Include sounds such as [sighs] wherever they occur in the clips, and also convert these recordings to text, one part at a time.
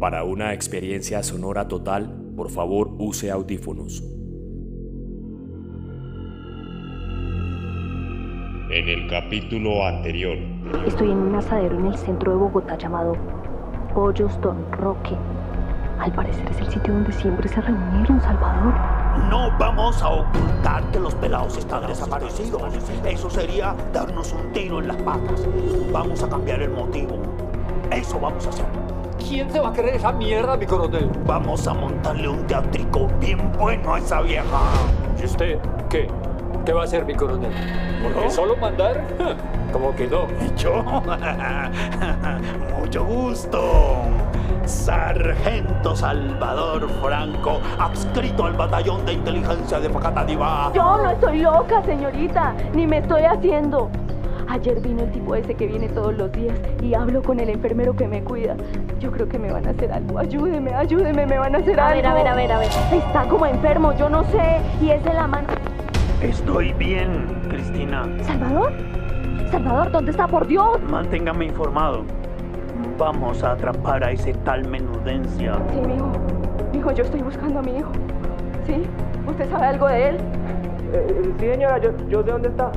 Para una experiencia sonora total, por favor use audífonos. En el capítulo anterior. Estoy en un asadero en el centro de Bogotá llamado Pollos Don Roque. Al parecer es el sitio donde siempre se reunieron, Salvador. No vamos a ocultar que los pelados están desaparecidos. Eso sería darnos un tiro en las patas. Vamos a cambiar el motivo. Eso vamos a hacer. ¿Quién se va a creer esa mierda, mi coronel? Vamos a montarle un teatrico bien bueno a esa vieja. ¿Y usted qué? ¿Qué va a hacer, mi coronel? ¿Porque ¿No? solo mandar? [laughs] Como que no. ¿Y [laughs] yo? [laughs] Mucho gusto. Sargento Salvador Franco, adscrito al batallón de inteligencia de Facatativá. Yo no estoy loca, señorita, ni me estoy haciendo. Ayer vino el tipo ese que viene todos los días y hablo con el enfermero que me cuida. Yo creo que me van a hacer algo. Ayúdeme, ayúdeme, me van a hacer A algo. ver, a ver, a ver, a ver. Está como enfermo, yo no sé. Y es de la mano. Estoy bien, Cristina. ¿Salvador? ¿Salvador, dónde está? Por Dios. Manténgame informado. Vamos a atrapar a ese tal menudencia. Sí, mi hijo. Mi hijo, yo estoy buscando a mi hijo. ¿Sí? ¿Usted sabe algo de él? Eh, sí, señora, yo, yo sé dónde está.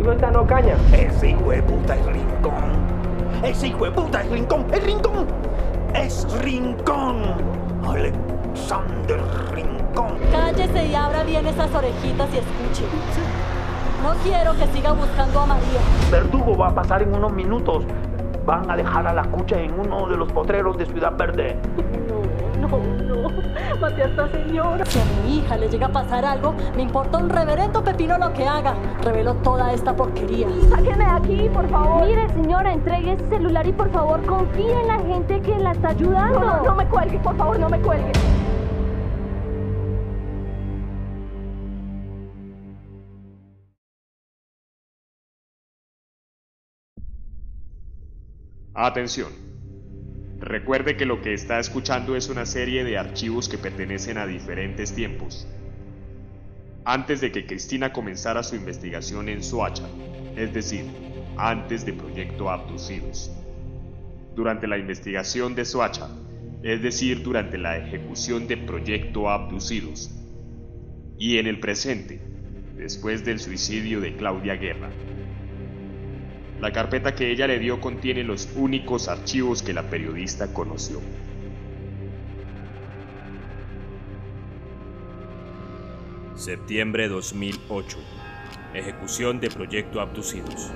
Hijo está en Ocaña. Ese hijo de puta es Rincón. Ese hijo de puta es Rincón. ¡Es Rincón! ¡Es Rincón! Alexander Rincón. Cállese y abra bien esas orejitas y escuche. No quiero que siga buscando a María. Verdugo va a pasar en unos minutos. Van a dejar a la cucha en uno de los potreros de Ciudad Verde. A esta señora. Si a mi hija le llega a pasar algo, me importa un reverendo pepino lo que haga. Revelo toda esta porquería. Sáquenme de aquí, por favor. Mire, señora, entregue ese celular y por favor confíe en la gente que la está ayudando. No, no, no me cuelgue, por favor, no me cuelgue. Atención. Recuerde que lo que está escuchando es una serie de archivos que pertenecen a diferentes tiempos. Antes de que Cristina comenzara su investigación en Soacha, es decir, antes de Proyecto Abducidos. Durante la investigación de Soacha, es decir, durante la ejecución de Proyecto Abducidos. Y en el presente, después del suicidio de Claudia Guerra. La carpeta que ella le dio contiene los únicos archivos que la periodista conoció. Septiembre 2008. Ejecución de Proyecto Abducidos.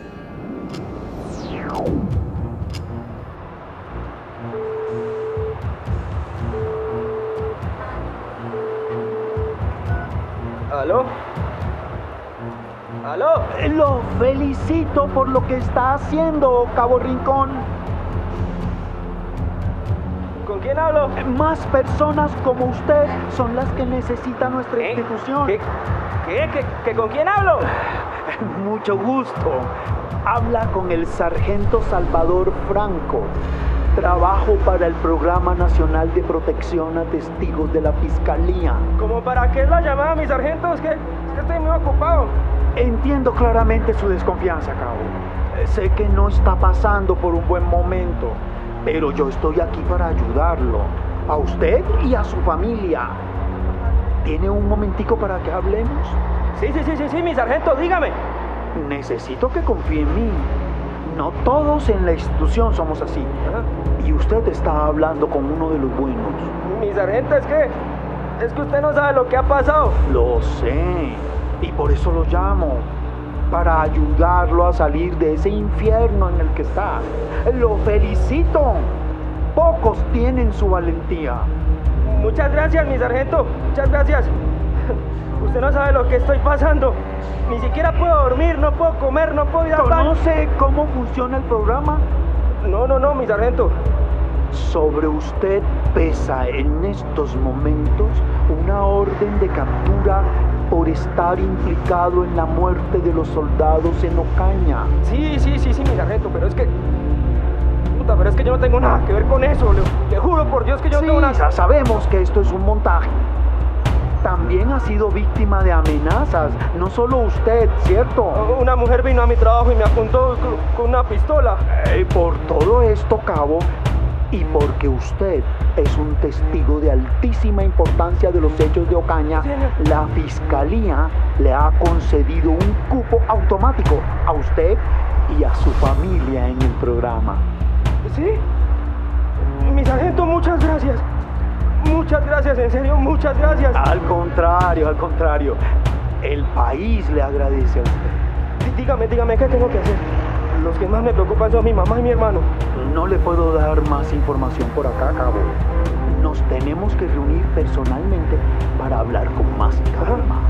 ¿Aló? ¿Aló? Lo felicito por lo que está haciendo, Cabo Rincón. ¿Con quién hablo? Más personas como usted son las que necesita nuestra ¿Eh? institución. ¿Qué? ¿Qué? ¿Qué? ¿Qué? ¿Con quién hablo? [sighs] Mucho gusto. Habla con el sargento Salvador Franco. Trabajo para el Programa Nacional de Protección a Testigos de la Fiscalía. ¿Cómo para qué la llamada, mi sargento? Es que, es que estoy muy ocupado. Entiendo claramente su desconfianza, Cabo. Eh, Sé que no está pasando por un buen momento, pero yo estoy aquí para ayudarlo. A usted y a su familia. ¿Tiene un momentico para que hablemos? Sí, sí, sí, sí, sí, mi sargento, dígame. Necesito que confíe en mí. No todos en la institución somos así. Ajá. Y usted está hablando con uno de los buenos. Mi sargento, es que... Es que usted no sabe lo que ha pasado. Lo sé. Y por eso lo llamo. Para ayudarlo a salir de ese infierno en el que está. Lo felicito. Pocos tienen su valentía. Muchas gracias, mi sargento. Muchas gracias. [laughs] Usted no sabe lo que estoy pasando. Ni siquiera puedo dormir, no puedo comer, no puedo ir baño. ¿Conoce cómo funciona el programa? No, no, no, mi sargento. Sobre usted pesa en estos momentos una orden de captura por estar implicado en la muerte de los soldados en Ocaña. Sí, sí, sí, sí, mi sargento, pero es que... Puta, pero es que yo no tengo nada que ver con eso. Le, le juro por Dios que yo no tengo nada... ya sabemos que esto es un montaje. También ha sido víctima de amenazas, no solo usted, ¿cierto? Una mujer vino a mi trabajo y me apuntó con- una pistola. Eh, por todo esto, Cabo, Y porque usted es un testigo de altísima importancia de los hechos de Ocaña, la fiscalía le ha concedido un cupo automático a usted y a su familia en el programa. ¿Sí? Mi sargento, muchas gracias. Muchas gracias, en serio, muchas gracias. Al contrario, al contrario. El país le agradece a usted. Dígame, dígame, ¿qué tengo que hacer? Los que más me preocupan son mi mamá y mi hermano. No le puedo dar más información por acá, cabo. Nos tenemos que reunir personalmente para hablar con más calma.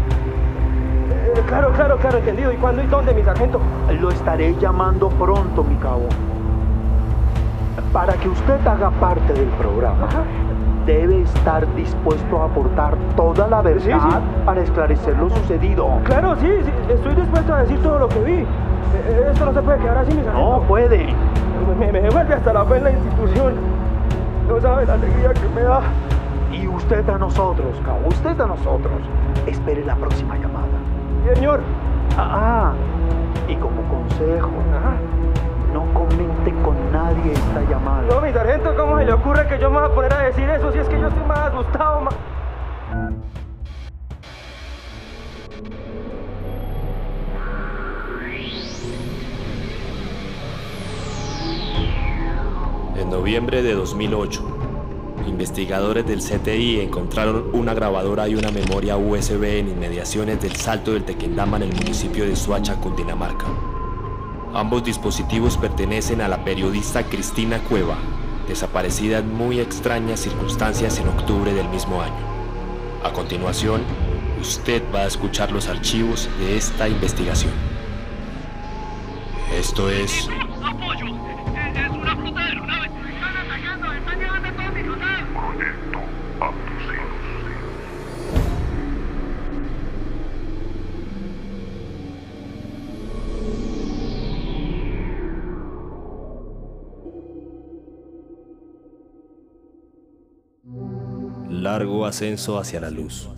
Eh, claro, claro, claro, entendido. ¿Y cuándo y dónde, mi sargento? Lo estaré llamando pronto, mi cabo. Para que usted haga parte del programa, Ajá. Debe estar dispuesto a aportar toda la verdad Sí, sí. para esclarecer lo sucedido. Claro, sí, sí, estoy dispuesto a decir todo lo que vi. Eh, eh, Esto no se puede quedar así, mi sargento. No puede. Me, me devuelve hasta la fe en la institución. No sabe la alegría que me da. Y usted a nosotros, cabo. Usted a nosotros. Espere la próxima llamada. Señor. Ah, ah, y como consejo. No comente con nadie esta llamada. No, mi sargento, ¿cómo se le ocurre que yo me voy a poner a decir eso si es que yo estoy más asustado. En noviembre de 2008, investigadores del CTI encontraron una grabadora y una memoria USB en inmediaciones del Salto del Tequendama en el municipio de Suacha, Cundinamarca. Ambos dispositivos pertenecen a la periodista Cristina Cueva, desaparecida en muy extrañas circunstancias en octubre del mismo año. A continuación, usted va a escuchar los archivos de esta investigación. Esto es ¡Apoyo! Es una flota de Largo ascenso hacia la luz.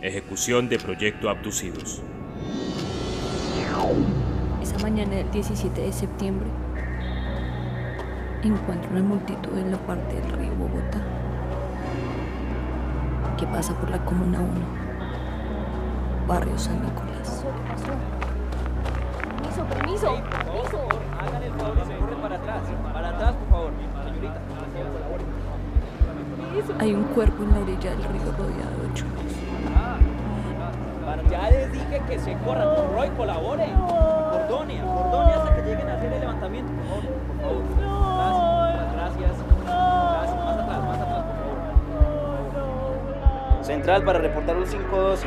Ejecución de proyecto Abducidos. Esa mañana del 17 de septiembre encuentro una multitud en la parte del río Bogotá que pasa por la Comuna 1, barrio San Nicolás. Permiso, permiso, permiso. Hay un cuerpo en la orilla del río rodeado de. Ah, ya les dije que se corran. Roy, colabore. Cordone, cordone hasta que lleguen a hacer el levantamiento, por. Por. Gracias. Gracias. Gracias. Más atrás, más atrás, por favor. Central para reportar un 512.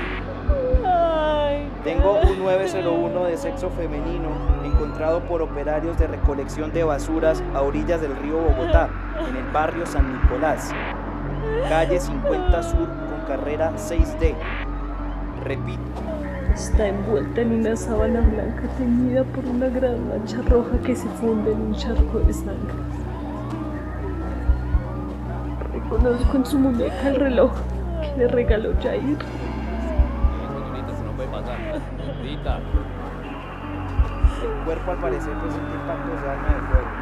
Tengo un 901 de sexo femenino encontrado por operarios de recolección de basuras a orillas del río Bogotá, en el barrio San Nicolás. Calle 50 Sur con carrera 6D. Repito, Está envuelta en una sábana blanca teñida por una gran mancha roja que se funde en un charco de sangre. Reconozco en su muñeca el reloj que le regaló Jair. El cuerpo al parecer presenta impactos de arma de fuego.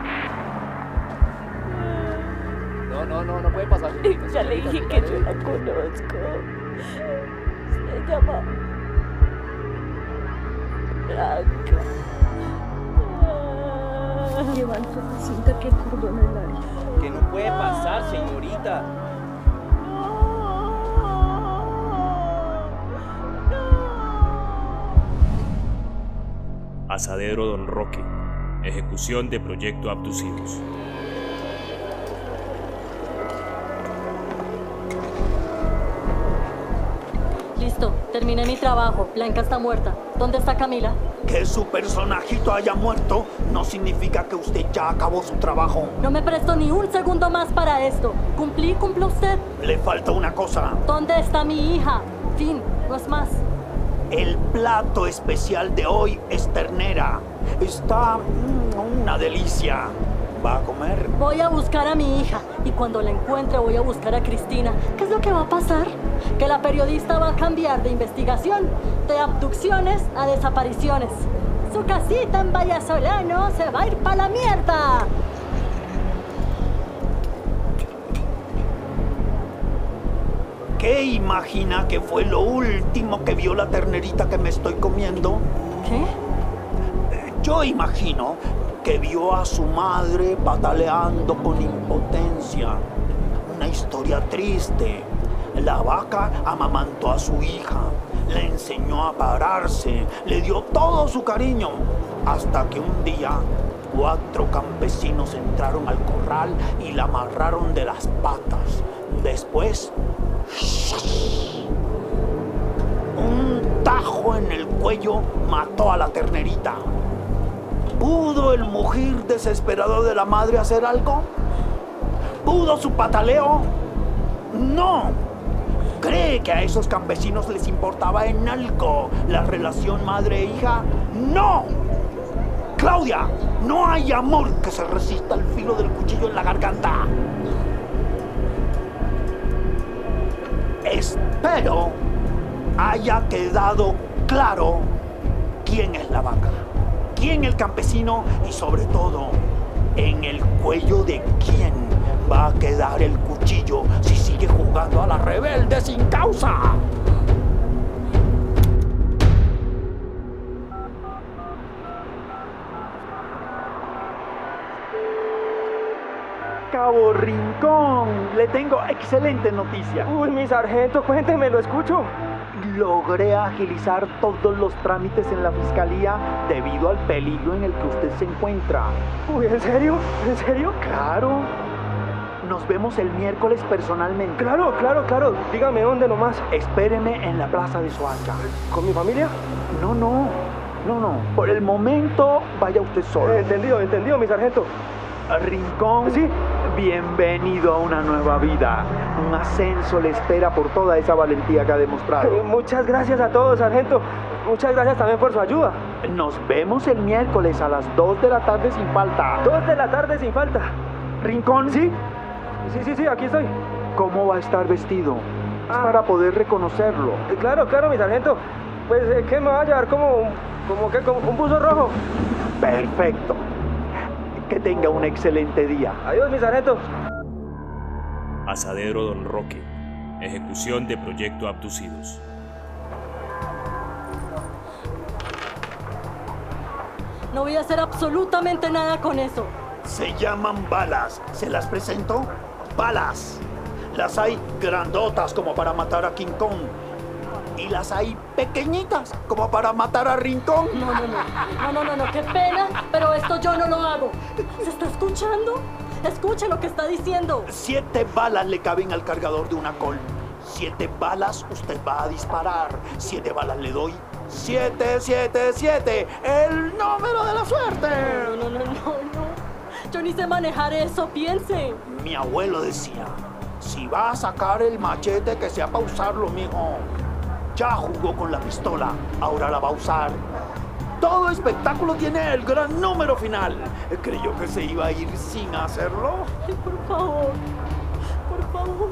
No, no, no, no puede pasar. señorita, Ya le dije que yo la conozco. Se llama Blanca. Levanta la cinta que cordona el área. Que no puede pasar, señorita. Asadero Don Roque. Ejecución de proyecto Abducidos. Terminé mi trabajo. Blanca está muerta. ¿Dónde está Camila? Que su personajito haya muerto no significa que usted ya acabó su trabajo. No me presto ni un segundo más para esto. ¿Cumplí? ¿Cumple usted? Le falta una cosa. ¿Dónde está mi hija? Fin, no es más. El plato especial de hoy es ternera. Está mm, una delicia. ¿Va a comer? Voy a buscar a mi hija y cuando la encuentre voy a buscar a Cristina. ¿Qué es lo que va a pasar? Que la periodista va a cambiar de investigación de abducciones a desapariciones. su casita en Vallasolano se va a ir para la mierda. ¿Qué imagina que fue lo último que vio la ternerita que me estoy comiendo? ¿Qué? Yo imagino que vio a su madre pataleando con impotencia. Una historia triste. La vaca amamantó a su hija, le enseñó a pararse, le dio todo su cariño, hasta que un día cuatro campesinos entraron al corral y la amarraron de las patas. Después, un tajo en el cuello mató a la ternerita. ¿Pudo el mugir desesperado de la madre hacer algo? ¿Pudo su pataleo? No. ¿Cree que a esos campesinos les importaba en algo la relación madre-hija? ¡No! Claudia, no hay amor que se resista al filo del cuchillo en la garganta. Espero haya quedado claro quién es la vaca, quién el campesino y sobre todo en el cuello de quién va a quedar el cuchillo si sigue jugando a la rebelde sin causa. Cabo Rincón, le tengo excelente noticia. Uy, mi sargento, cuénteme, lo escucho. Logré agilizar todos los trámites en la fiscalía debido al peligro en el que usted se encuentra. Uy, ¿en serio? ¿En serio? Claro. Nos vemos el miércoles personalmente. Claro, claro, claro. Dígame dónde nomás. Espéreme en la plaza de Soacha. ¿Con mi familia? No, no. No, no. Por el momento, vaya usted solo. Eh, entendido, entendido, mi sargento. Rincón. Sí. Bienvenido a una nueva vida. Un ascenso le espera por toda esa valentía que ha demostrado. Eh, muchas gracias a todos, sargento. Muchas gracias también por su ayuda. Nos vemos el miércoles a las 2 de la tarde sin falta. 2 de la tarde sin falta. Rincón. ¿Sí? Sí, sí, sí, aquí estoy. ¿Cómo va a estar vestido? Es Ah. para poder reconocerlo. Eh, Claro, claro, mi sargento. Pues, eh, ¿qué me va a llevar? Como, como que, como un buzo rojo. Perfecto. Que tenga un excelente día. Adiós, mi sargento. Asadero Don Roque. Ejecución de Proyecto Abducidos. No voy a hacer absolutamente nada con eso. Se llaman balas. ¿Se las presento? Balas. Las hay grandotas como para matar a King Kong. Y las hay pequeñitas como para matar a Rincón. No, no, no. No, no, no, no. Qué pena, pero esto yo no lo hago. ¿Se está escuchando? Escuche lo que está diciendo. Siete balas le caben al cargador de una col. Siete balas usted va a disparar. Siete balas le doy. Siete, siete, siete. El número de la suerte. No, no, no, no, no. Yo ni sé manejar eso, piense. Mi abuelo decía, si va a sacar el machete que sea para usarlo, mijo. Ya jugó con la pistola, ahora la va a usar. Todo espectáculo tiene el gran número final. Creyó que se iba a ir sin hacerlo. Ay, por favor, por favor.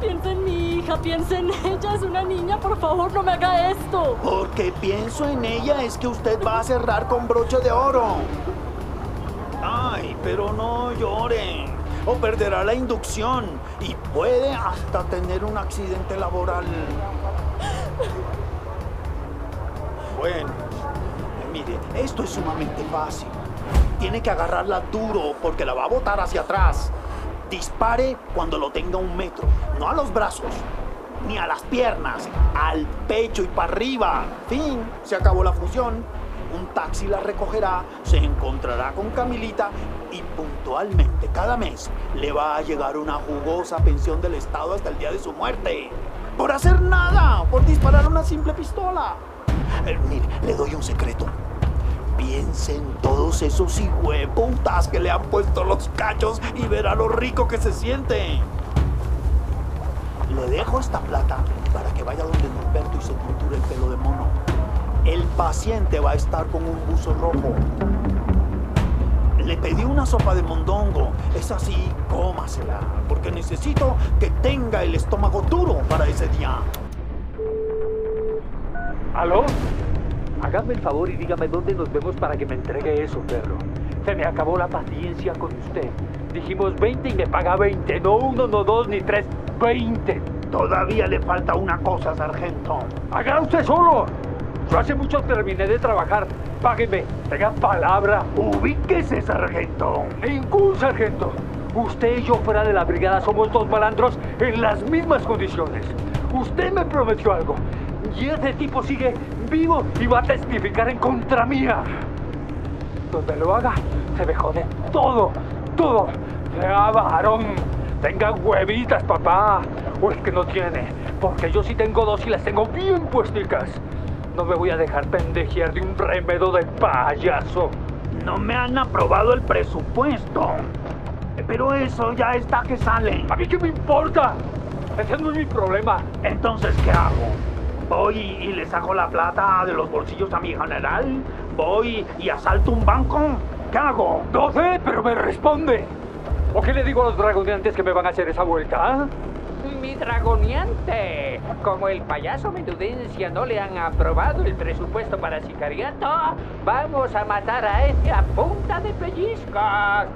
Piensa en mi hija, piensa en ella, es una niña, por favor, no me haga esto. Porque pienso en ella es que usted va a cerrar con broche de oro. Ay, pero no llore. O perderá la inducción y puede hasta tener un accidente laboral. Bueno, mire, esto es sumamente fácil. Tiene que agarrarla duro porque la va a botar hacia atrás. Dispare cuando lo tenga un metro, no a los brazos, ni a las piernas, al pecho y para arriba. Fin, se acabó la función. Un taxi la recogerá, se encontrará con Camilita y puntualmente cada mes le va a llegar una jugosa pensión del Estado hasta el día de su muerte. Por hacer nada, por disparar una simple pistola. Eh, mire, le doy un secreto. Piense en todos esos hijueputas que le han puesto los cachos y verá lo rico que se siente. Le dejo esta plata para que vaya donde Norberto y se tinture el pelo de mono. El paciente va a estar con un buzo rojo. Le pedí una sopa de mondongo. Es así, cómasela, porque necesito que tenga el estómago duro para ese día. ¿Aló? Hágame el favor y dígame dónde nos vemos para que me entregue eso, perro. Se me acabó la paciencia con usted. Dijimos 20 y me paga 20. No uno, no dos, ni tres. 20. Todavía le falta una cosa, sargento. Haga usted solo. Yo hace mucho terminé de trabajar. Págueme. Tenga palabra. Ubíquese, sargento. Ningún sargento. Usted y yo fuera de la brigada somos dos malandros en las mismas condiciones. Usted me prometió algo. Y ese tipo sigue vivo y va a testificar en contra mía. Donde lo haga, se me jode todo, todo. Sea varón. Tenga huevitas, papá. O es que no tiene. Porque yo sí tengo dos y las tengo bien puesticas. No me voy a dejar pendejear de un remedo de payaso. No me han aprobado el presupuesto. Pero eso ya está que sale. ¿A mí qué me importa? Ese no es mi problema. Entonces, ¿qué hago? ¿Voy y le saco la plata de los bolsillos a mi general? ¿Voy y asalto un banco? ¿Qué hago? No sé, pero me responde. ¿O qué le digo a los dragoneantes que me van a hacer esa vuelta? Mi dragoneante, como el payaso Menudencia no le han aprobado el presupuesto para sicariato, vamos a matar a este a punta de pellizcos.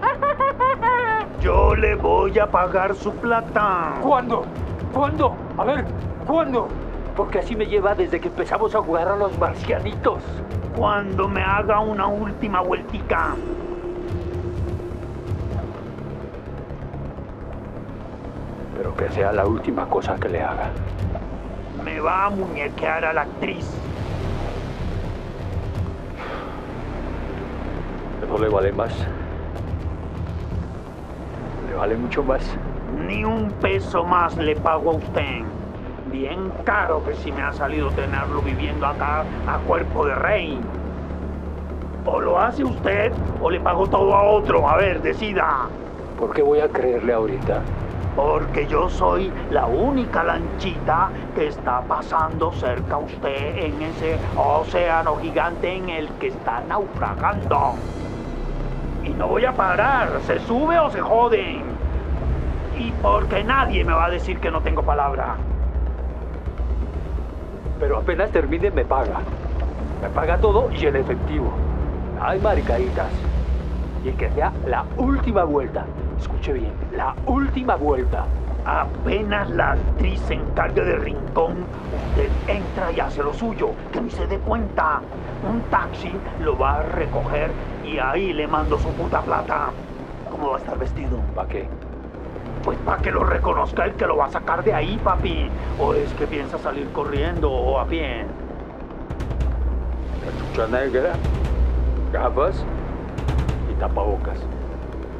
[laughs] Yo le voy a pagar su plata. ¿Cuándo? ¿Cuándo? A ver, ¿cuándo? Porque así me lleva desde que empezamos a jugar a los marcianitos. Cuando me haga una última vueltica. Pero que sea la última cosa que le haga. Me va a muñequear a la actriz. ¿No le vale más? ¿Le vale mucho más? Ni un peso más le pago a usted. Bien caro que si me ha salido tenerlo viviendo acá a cuerpo de rey. O lo hace usted o le pago todo a otro. A ver, decida. ¿Por qué voy a creerle ahorita? Porque yo soy la única lanchita que está pasando cerca a usted en ese océano gigante en el que está naufragando. Y no voy a parar, se sube o se joden. Y porque nadie me va a decir que no tengo palabra. Pero apenas termine me paga. Me paga todo y en efectivo. Ay, maricaditas. Y que sea la última vuelta. Escuche bien, la última vuelta. Apenas la actriz se encargue del rincón, usted entra y hace lo suyo, que ni se dé cuenta. Un taxi lo va a recoger y ahí le mando su puta plata. ¿Cómo va a estar vestido? ¿Para qué? Pues para que lo reconozca el que lo va a sacar de ahí, papi. ¿O es que piensa salir corriendo o a pie? Cachucha negra, gafas y tapabocas.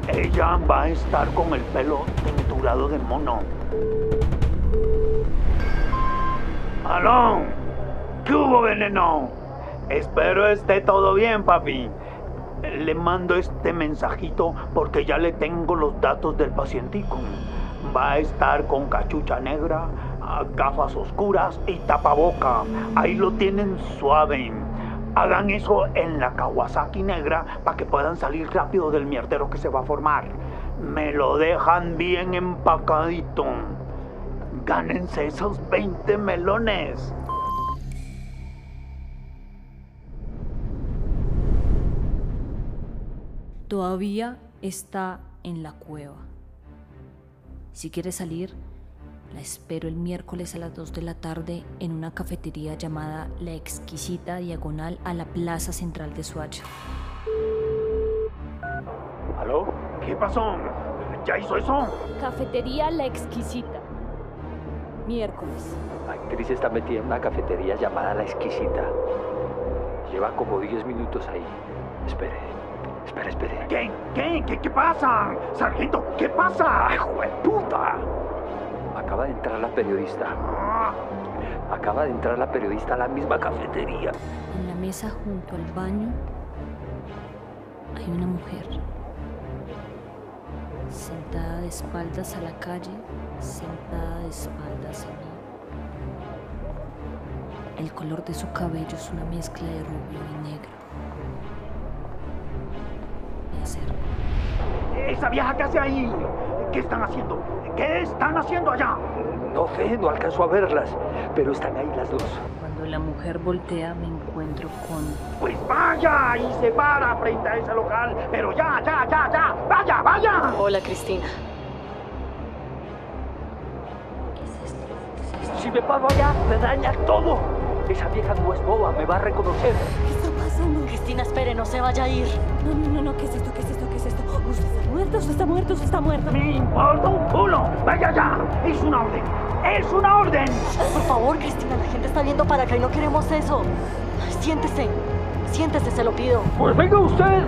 Ella va a estar con el pelo tinturado de mono. ¡Aló! ¿Qué hubo, veneno? Espero esté todo bien, papi. Le mando este mensajito porque ya le tengo los datos del pacientico. Va a estar con cachucha negra, gafas oscuras y tapaboca. Ahí lo tienen suave. Hagan eso en la Kawasaki negra para que puedan salir rápido del mierdero que se va a formar. Me lo dejan bien empacadito. Gánense esos 20 melones. Todavía está en la cueva. Si quiere salir, la espero el miércoles a las 2 de la tarde en una cafetería llamada La Exquisita Diagonal a la Plaza Central de Suacha. ¿Aló? ¿Qué pasó? ¿Ya hizo eso? Cafetería La Exquisita. Miércoles. La actriz está metida en una cafetería llamada La Exquisita. Lleva como 10 minutos ahí. Espere. Espere, espere. ¿Qué? ¿Qué? ¿Qué, qué pasa? Sargento, ¿qué pasa? ¡Hijo de puta! Acaba de entrar la periodista. Acaba de entrar la periodista a la misma cafetería. En la mesa junto al baño hay una mujer. Sentada de espaldas a la calle, sentada de espaldas a mí. El color de su cabello es una mezcla de rubio y negro. ¿Esa vieja qué hace ahí? ¿Qué están haciendo? ¿Qué están haciendo allá? No sé, no alcanzo a verlas, pero están ahí las dos. Cuando la mujer voltea me encuentro con... Pues vaya y se para frente a ese local. Pero ya, ya, ya, ya. Vaya, vaya. Hola, Cristina. Si me paro allá, me daña todo. Esa vieja no es boba, me va a reconocer. ¿Qué está pasando? Cristina, espere, no se vaya a ir. No, no, no, no, ¿qué es esto? ¿Qué es esto? ¿Qué es esto? Usted está muerto, usted está muerto, usted está muerto. Me importa un culo. Vaya ya. Es una orden. Es una orden. Por favor, Cristina, la gente está viendo para acá y no queremos eso. Siéntese. Siéntese, se lo pido. Pues venga usted.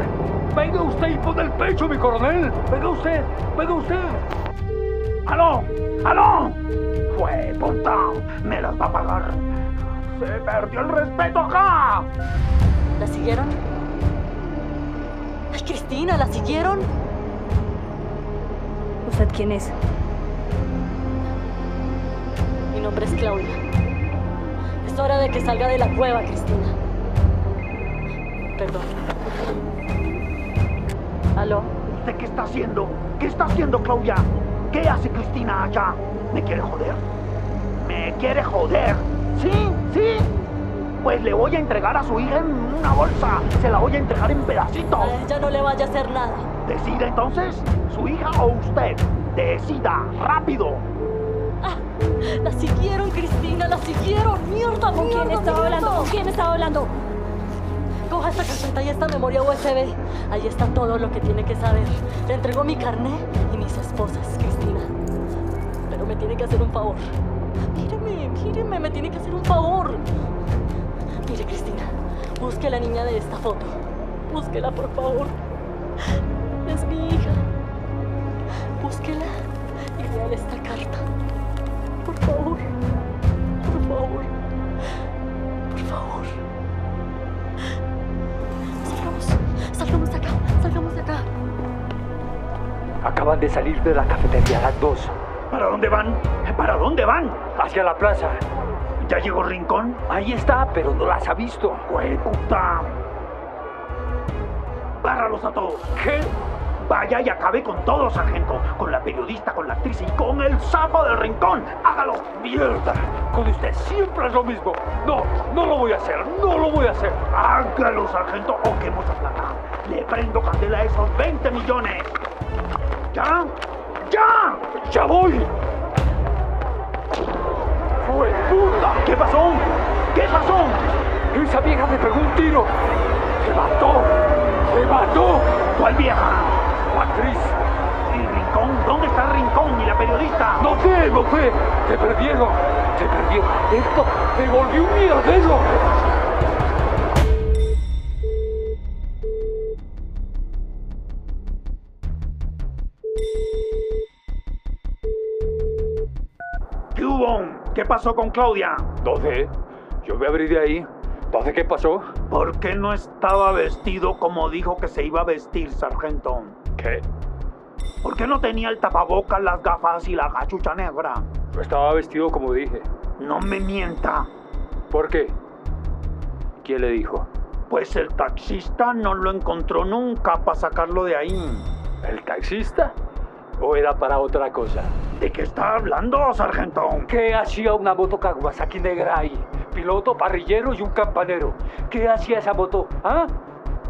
Venga usted y pone el pecho, mi coronel. Venga usted. Venga usted. ¡Aló! ¡Aló! ¡Fue puta! ¡Me las va a pagar! ¡Se perdió el respeto acá! ¿La siguieron? Cristina, ¿la siguieron? ¿Usted quién es? Mi nombre es Claudia. Es hora de que salga de la cueva, Cristina. Perdón. ¿Aló? ¿Usted qué está haciendo? ¿Qué está haciendo, Claudia? ¿Qué hace Cristina allá? ¿Me quiere joder? ¿Me quiere joder? ¿Sí? ¿Sí? Pues le voy a entregar a su hija en una bolsa. Se la voy a entregar en pedacitos. A ella no le vaya a hacer nada. ¿Decide entonces? ¿Su hija o usted? Decida, rápido. Ah, la siguieron, Cristina, la siguieron. Mierda, ¿Con quién estaba mierda. hablando? ¿Con quién estaba hablando? Coja esta carpeta y esta memoria USB. Ahí está todo lo que tiene que saber. Le entrego mi carné y mis esposas, Cristina. Pero me tiene que hacer un favor. Míreme, míreme, me tiene que hacer un favor. Mire, Cristina, busque a la niña de esta foto. Búsquela, por favor. Es mi hija. Búsquela y léale esta carta. Por favor. Por favor. Por favor. Salgamos. Salgamos de acá. Salgamos de acá. Acaban de salir de la cafetería las dos. ¿Para dónde van? ¿Para dónde van? Hacia la plaza. ¿Ya llegó Rincón? Ahí está, pero no las ha visto. ¡Güey, puta! ¡Párralos a todos! ¿Qué? Vaya y acabe con todos, sargento. Con la periodista, con la actriz y con el sapo del rincón. ¡Hágalo! ¡Mierda! Con usted siempre es lo mismo. No, no lo voy a hacer. No lo voy a hacer. ¡Hágalo, sargento! ¡Oh, qué mucha plata! Le prendo candela a esos 20 millones. ¿Ya? ¡Ya! ¡Ya voy! ¿Qué pasó? ¿Qué pasó? Esa vieja me pegó un tiro. ¡Se mató! ¡Se mató! ¿Cuál vieja? La actriz. ¿Y Rincón? ¿Dónde está Rincón y la periodista? No sé, no sé. Te perdieron. Te perdieron. Esto te volvió un mierdero. Pasó con Claudia? No sé. Yo me abrí de ahí. Entonces, ¿qué pasó? ¿Por qué no estaba vestido como dijo que se iba a vestir, sargento? ¿Qué? ¿Por qué no tenía el tapabocas, las gafas y la cachucha negra? Yo estaba vestido como dije. No me mienta. ¿Por qué? ¿Quién le dijo? Pues el taxista no lo encontró nunca para sacarlo de ahí. ¿El taxista? ¿O era para otra cosa? ¿De qué está hablando, sargento? ¿Qué hacía una moto Kawasaki negra ahí? Piloto, parrillero y un campanero. ¿Qué hacía esa moto? ¿Ah?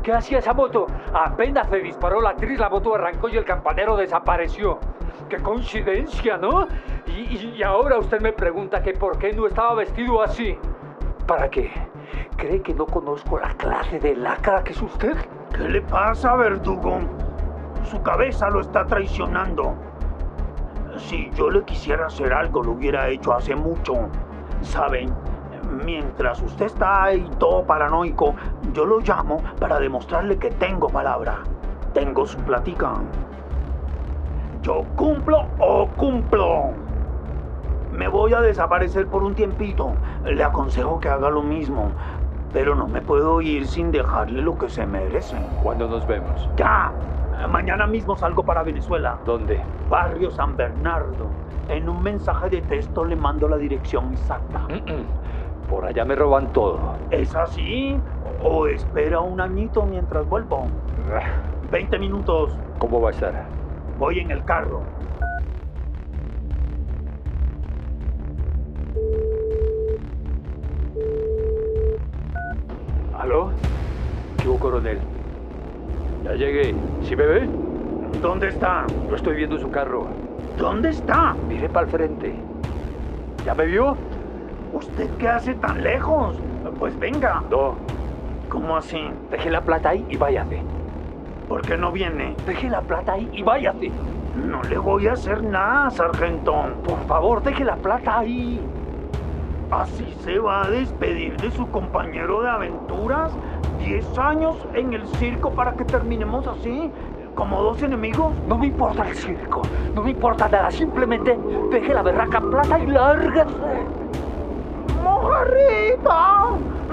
¿Qué hacía esa moto? Apenas se disparó la actriz, la moto arrancó y el campanero desapareció. ¡Qué coincidencia, ¿no? Y, y- ahora usted me pregunta que por qué no estaba vestido así. ¿Para qué? ¿Cree que no conozco la clase de lacra que es usted? ¿Qué le pasa, verdugo? Su cabeza lo está traicionando. Si yo le quisiera hacer algo, lo hubiera hecho hace mucho. ¿Saben? Mientras usted está ahí todo paranoico, yo lo llamo para demostrarle que tengo palabra. Tengo su platica. Yo cumplo o cumplo. Me voy a desaparecer por un tiempito. Le aconsejo que haga lo mismo. Pero no me puedo ir sin dejarle lo que se merece. ¿Cuándo nos vemos? Ya. Mañana mismo salgo para Venezuela. ¿Dónde? Barrio San Bernardo. En un mensaje de texto le mando la dirección exacta. Mm, Por allá me roban todo. ¿Es así? ¿O espera un añito mientras vuelvo? 20 minutos. ¿Cómo va a estar? Voy en el carro. ¿Aló? ¿Qué hubo, coronel? Ya llegué. ¿Sí me ve? ¿Dónde está? Lo estoy viendo en su carro. ¿Dónde está? Mire para el frente. ¿Ya me vio? ¿Usted qué hace tan lejos? Pues venga. No. ¿Cómo así? Deje la plata ahí y váyase. ¿Por qué no viene? Deje la plata ahí y váyase. No le voy a hacer nada, sargento. Por favor, deje la plata ahí. ¿Así se va a despedir de su compañero de aventuras? ¿Diez años en el circo para que terminemos así? ¿Como dos enemigos? No me importa el circo, no me importa nada. Simplemente deje la berraca plata y lárguese. ¡Mojarrita!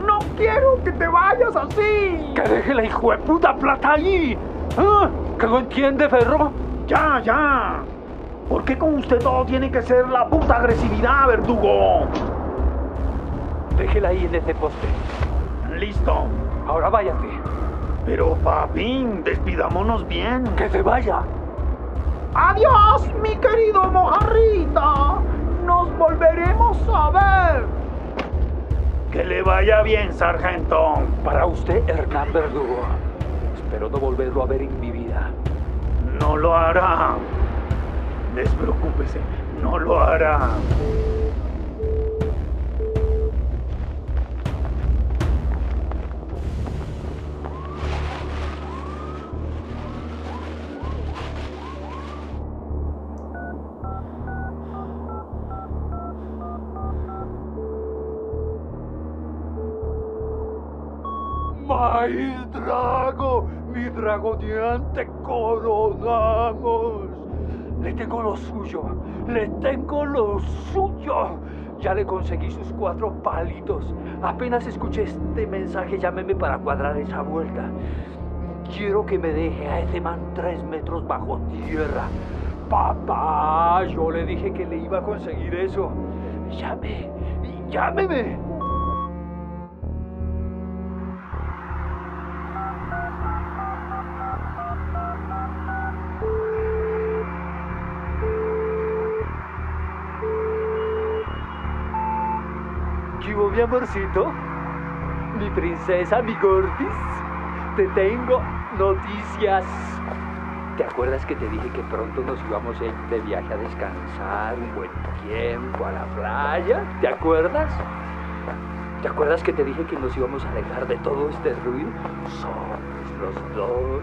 ¡No quiero que te vayas así! ¡Que deje la hijo de puta plata ahí! ¿Ah? ¿Que no entiende, Ferro? ¡Ya, ya! ¿Por qué con usted todo tiene que ser la puta agresividad, verdugo? Déjela ahí en ese poste. Listo. Ahora váyate. Pero, papín, despidámonos bien. ¡Que se vaya! ¡Adiós, mi querido mojarrita! ¡Nos volveremos a ver! Que le vaya bien, sargento. Para usted, Hernán Verdugo. Espero no volverlo a ver en mi vida. No lo hará. Despreocúpese, no lo hará. ¡Ay, Drago! ¡Mi dragoneante coronamos! Le tengo lo suyo, le tengo lo suyo. Ya le conseguí sus cuatro palitos. Apenas escuché este mensaje, llámeme para cuadrar esa vuelta. Quiero que me deje a ese man tres metros bajo tierra. Papá, yo le dije que le iba a conseguir eso. Llame, llámeme. ¿Qué mi amorcito? Mi princesa, mi gordis. Te tengo noticias. ¿Te acuerdas que te dije que pronto nos íbamos a ir de viaje a descansar un buen tiempo a la playa? ¿Te acuerdas? ¿Te acuerdas que te dije que nos íbamos a alejar de todo este ruido? Solos los dos.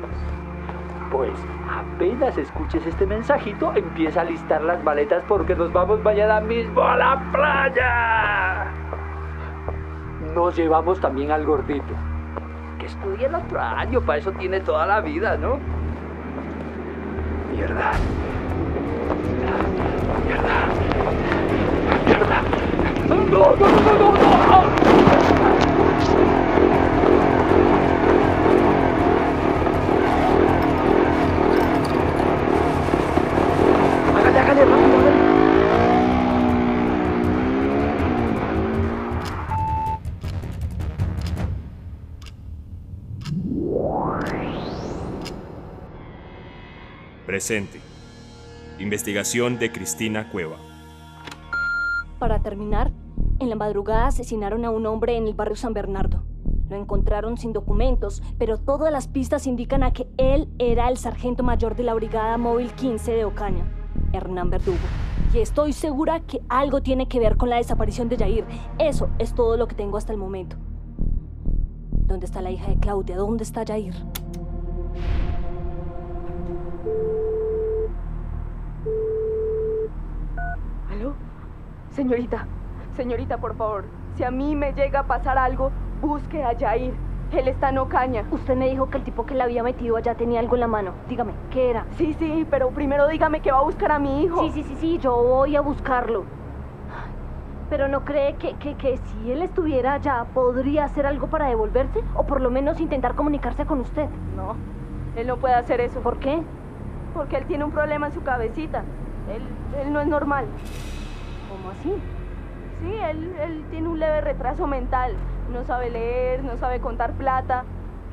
Pues apenas escuches este mensajito, empieza a listar las maletas porque nos vamos mañana mismo a la playa. Nos llevamos también al gordito, que estudia el otro año, para eso tiene toda la vida, ¿no? Mierda. Mierda. Mierda. No, no, no, no, no. Presente. Investigación de Cristina Cueva. Para terminar, en la madrugada asesinaron a un hombre en el barrio San Bernardo. Lo encontraron sin documentos, pero todas las pistas indican a que él era el sargento mayor de la Brigada Móvil 15 de Ocaña, Hernán Verdugo. Y estoy segura que algo tiene que ver con la desaparición de Yair. Eso es todo lo que tengo hasta el momento. ¿Dónde está la hija de Claudia? ¿Dónde está Yair? ¿Aló? Señorita, señorita, por favor, si a mí me llega a pasar algo, busque a Jair. Él está en Ocaña. Usted me dijo que el tipo que la había metido allá tenía algo en la mano. Dígame, ¿qué era? Sí, sí, pero primero dígame que va a buscar a mi hijo. Sí, sí, sí, sí, yo voy a buscarlo. Pero ¿no cree que, que, que si él estuviera allá podría hacer algo para devolverse? O por lo menos intentar comunicarse con usted. No, él no puede hacer eso. ¿Por qué? Porque él tiene un problema en su cabecita. Él, él no es normal. ¿Cómo así? Sí, él, él tiene un leve retraso mental. No sabe leer, no sabe contar plata.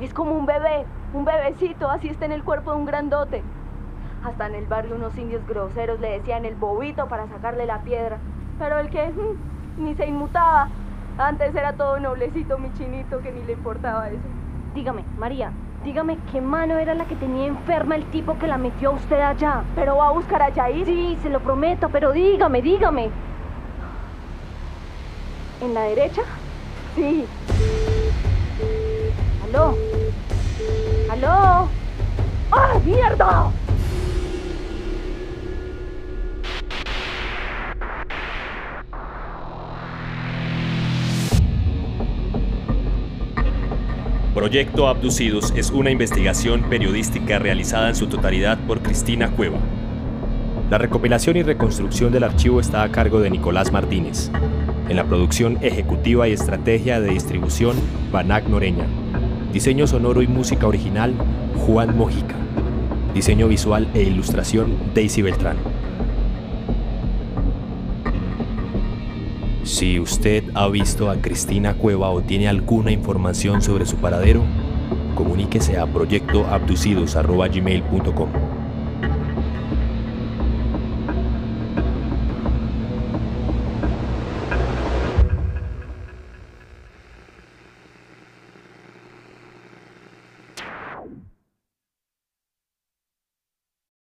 Es como un bebé, un bebecito, así está en el cuerpo de un grandote. Hasta en el barrio unos indios groseros le decían el bobito para sacarle la piedra. Pero el que mm, ni se inmutaba. Antes era todo noblecito mi chinito que ni le importaba eso. Dígame, María, dígame qué mano era la que tenía enferma el tipo que la metió a usted allá. ¿Pero va a buscar a Jair? Sí, se lo prometo, pero dígame, dígame. ¿En la derecha? Sí. ¿Aló? ¿Aló? ¡Ah, mierda! Proyecto Abducidos es una investigación periodística realizada en su totalidad por Cristina Cueva. La recopilación y reconstrucción del archivo está a cargo de Nicolás Martínez. En la producción ejecutiva y estrategia de distribución, Banac Noreña. Diseño sonoro y música original, Juan Mojica. Diseño visual e ilustración, Daisy Beltrán. Si usted ha visto a Cristina Cueva o tiene alguna información sobre su paradero, comuníquese a proyectoabducidos.gmail.com.